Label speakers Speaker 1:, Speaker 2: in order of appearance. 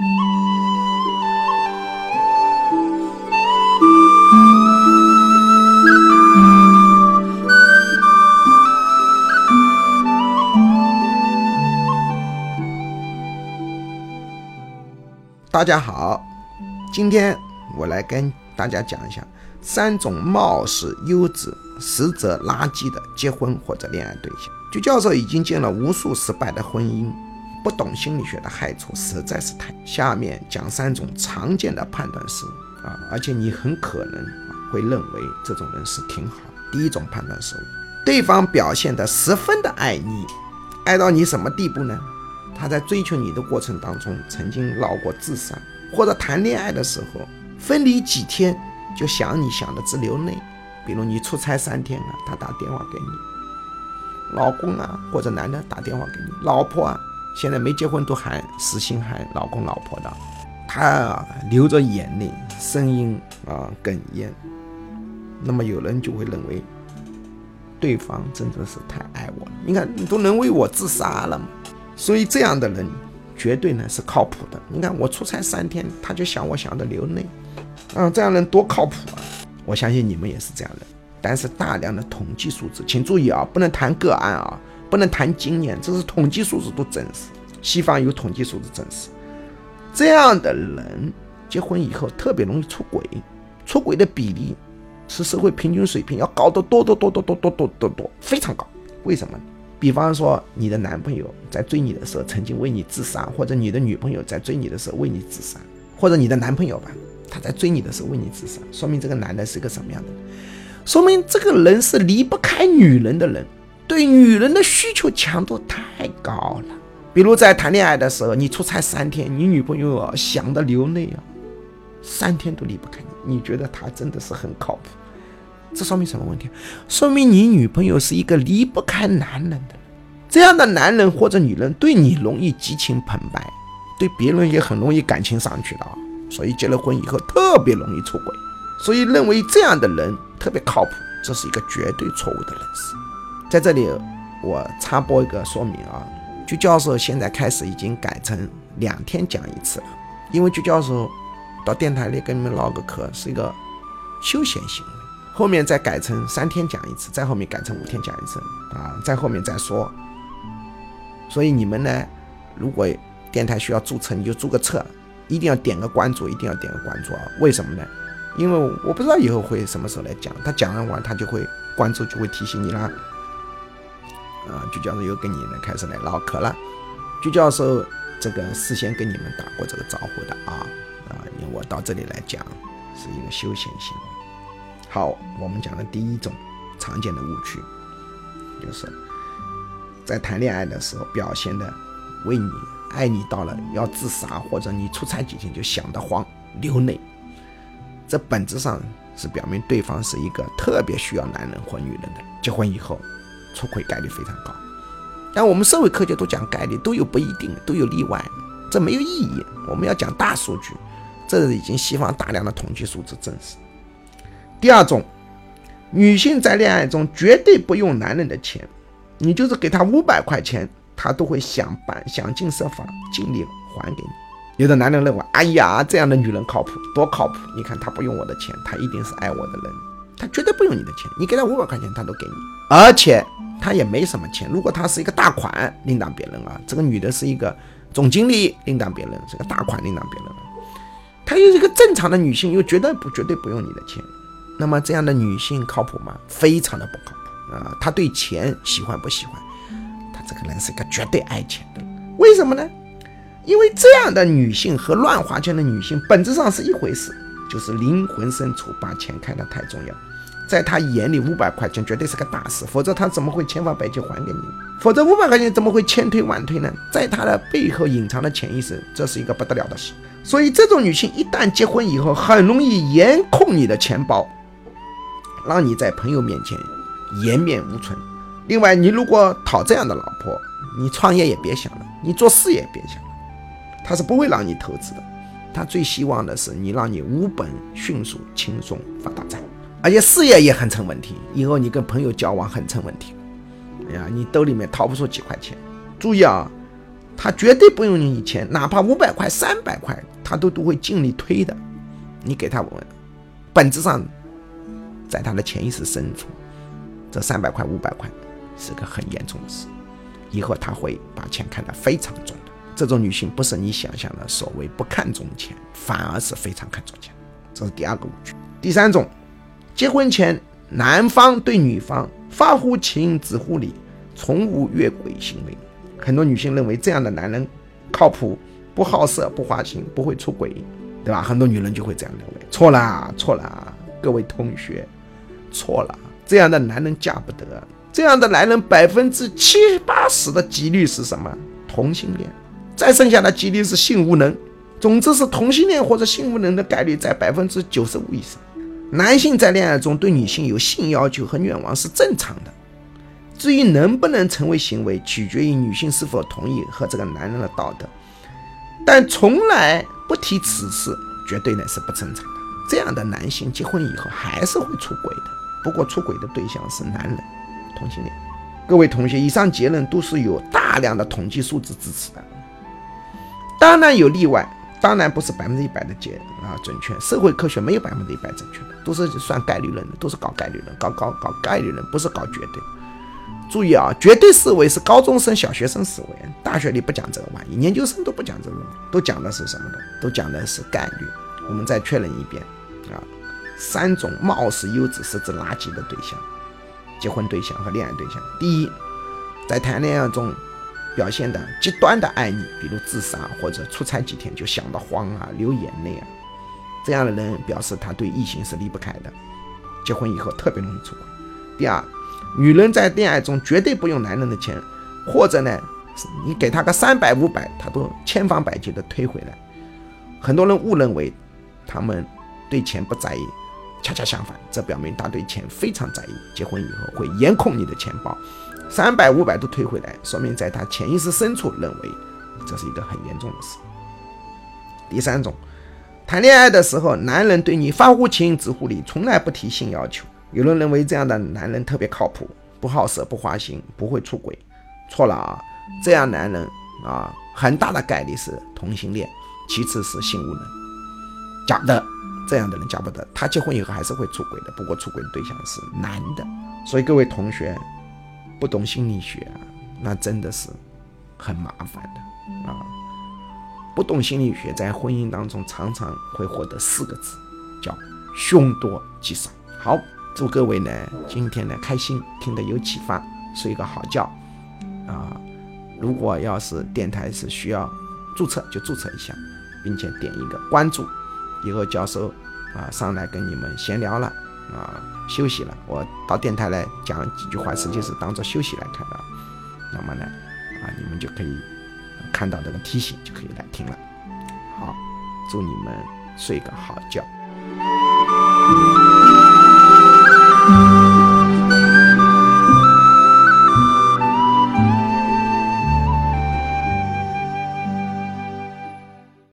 Speaker 1: 大家好，今天我来跟大家讲一下三种貌似优质、实则垃圾的结婚或者恋爱对象。据教授已经见了无数失败的婚姻，不懂心理学的害处实在是太。下面讲三种常见的判断失误啊，而且你很可能会认为这种人是挺好。第一种判断失误，对方表现得十分的爱你，爱到你什么地步呢？他在追求你的过程当中，曾经闹过自杀，或者谈恋爱的时候分离几天就想你想的直流泪。比如你出差三天啊，他打电话给你，老公啊或者男的打电话给你，老婆啊现在没结婚都喊死心喊老公老婆的，他啊流着眼泪，声音啊哽咽。那么有人就会认为，对方真的是太爱我了。你看你都能为我自杀了吗？所以这样的人绝对呢是靠谱的。你看我出差三天，他就想我想的流泪，啊，这样人多靠谱啊！我相信你们也是这样的。但是大量的统计数字，请注意啊，不能谈个案啊，不能谈经验，这是统计数字都证实。西方有统计数字证实，这样的人结婚以后特别容易出轨，出轨的比例是社会平均水平要高得多多多多多多多多多，非常高。为什么？比方说，你的男朋友在追你的时候曾经为你自杀，或者你的女朋友在追你的时候为你自杀，或者你的男朋友吧，他在追你的时候为你自杀，说明这个男的是个什么样的？说明这个人是离不开女人的人，对女人的需求强度太高了。比如在谈恋爱的时候，你出差三天，你女朋友想的流泪啊，三天都离不开你，你觉得他真的是很靠谱？这说明什么问题？说明你女朋友是一个离不开男人的人，这样的男人或者女人对你容易激情澎湃，对别人也很容易感情上去的，所以结了婚以后特别容易出轨。所以认为这样的人特别靠谱，这是一个绝对错误的认识。在这里我插播一个说明啊，鞠教授现在开始已经改成两天讲一次了，因为鞠教授到电台里跟你们唠个嗑是一个休闲行为。后面再改成三天讲一次，再后面改成五天讲一次啊，再后面再说。所以你们呢，如果电台需要注册，你就注个册，一定要点个关注，一定要点个关注啊！为什么呢？因为我不知道以后会什么时候来讲，他讲完完他就会关注，就会提醒你啦。啊，鞠教授又跟你们开始来唠嗑了。鞠教授这个事先跟你们打过这个招呼的啊啊，因为我到这里来讲是一个休闲行为。好，我们讲的第一种常见的误区，就是在谈恋爱的时候表现的为你爱你到了要自杀，或者你出差几天就想得慌流泪，这本质上是表明对方是一个特别需要男人或女人的，结婚以后出轨概率非常高。但我们社会科学都讲概率，都有不一定，都有例外，这没有意义。我们要讲大数据，这是已经西方大量的统计数字证实。第二种，女性在恋爱中绝对不用男人的钱，你就是给她五百块钱，她都会想办想尽设法尽力还给你。有的男人认为，哎呀，这样的女人靠谱，多靠谱！你看她不用我的钱，她一定是爱我的人，她绝对不用你的钱，你给她五百块钱，她都给你，而且她也没什么钱。如果她是一个大款，另当别论啊。这个女的是一个总经理，另当别论，是个大款，另当别论。她又是一个正常的女性，又绝对不绝对不用你的钱。那么这样的女性靠谱吗？非常的不靠谱啊！她对钱喜欢不喜欢？她这个人是个绝对爱钱的。为什么呢？因为这样的女性和乱花钱的女性本质上是一回事，就是灵魂深处把钱看得太重要，在他眼里五百块钱绝对是个大事，否则他怎么会千方百计还给你？否则五百块钱怎么会千推万推呢？在他的背后隐藏的潜意识，这是一个不得了的事。所以这种女性一旦结婚以后，很容易严控你的钱包。让你在朋友面前颜面无存。另外，你如果讨这样的老婆，你创业也别想了，你做事业别想了，他是不会让你投资的。他最希望的是你让你无本、迅速、轻松发大财，而且事业也很成问题。以后你跟朋友交往很成问题。哎呀，你兜里面掏不出几块钱。注意啊，他绝对不用你钱，哪怕五百块、三百块，他都都会尽力推的。你给他，本质上，在他的潜意识深处，这三百块、五百块是个很严重的事，以后他会把钱看得非常重的。这种女性不是你想象的所谓不看重钱，反而是非常看重钱。这是第二个误区。第三种，结婚前男方对女方发乎情止乎礼，从无越轨行为。很多女性认为这样的男人靠谱，不好色，不花心，不会出轨。对吧？很多女人就会这样认为，错了，错了，各位同学，错了。这样的男人嫁不得，这样的男人百分之七八十的几率是什么？同性恋，再剩下的几率是性无能。总之是同性恋或者性无能的概率在百分之九十五以上。男性在恋爱中对女性有性要求和愿望是正常的，至于能不能成为行为，取决于女性是否同意和这个男人的道德，但从来。不提此事，绝对呢是不正常的。这样的男性结婚以后还是会出轨的，不过出轨的对象是男人，同性恋。各位同学，以上结论都是有大量的统计数字支持的，当然有例外，当然不是百分之一百的结啊准确。社会科学没有百分之一百正确的，都是算概率论。的，都是搞概率论，搞搞搞概率论，不是搞绝对。注意啊，绝对思维是高中生、小学生思维，大学里不讲这个玩意，研究生都不讲这个，都讲的是什么的？都讲的是概率。我们再确认一遍啊，三种貌似优质实质垃圾的对象，结婚对象和恋爱对象。第一，在谈恋爱中表现的极端的爱你，比如自杀或者出差几天就想得慌啊、流眼泪啊，这样的人表示他对异性是离不开的，结婚以后特别容易出轨。第二。女人在恋爱中绝对不用男人的钱，或者呢，你给她个三百五百，她都千方百计的退回来。很多人误认为他们对钱不在意，恰恰相反，这表明他对钱非常在意。结婚以后会严控你的钱包，三百五百都退回来，说明在他潜意识深处认为这是一个很严重的事。第三种，谈恋爱的时候，男人对你发乎情止乎礼，从来不提性要求。有人认为这样的男人特别靠谱，不好色，不花心，不会出轨。错了啊！这样男人啊，很大的概率是同性恋，其次是性无能，假的。这样的人假不得，他结婚以后还是会出轨的。不过出轨的对象是男的。所以各位同学，不懂心理学啊，那真的是很麻烦的啊！不懂心理学，在婚姻当中常常会获得四个字，叫凶多吉少。好。祝各位呢，今天呢开心，听得有启发，睡个好觉啊！如果要是电台是需要注册，就注册一下，并且点一个关注，以后教授啊上来跟你们闲聊了啊，休息了，我到电台来讲几句话，实际是当做休息来看的。那么呢，啊，你们就可以看到这个提醒，就可以来听了。好，祝你们睡个好觉。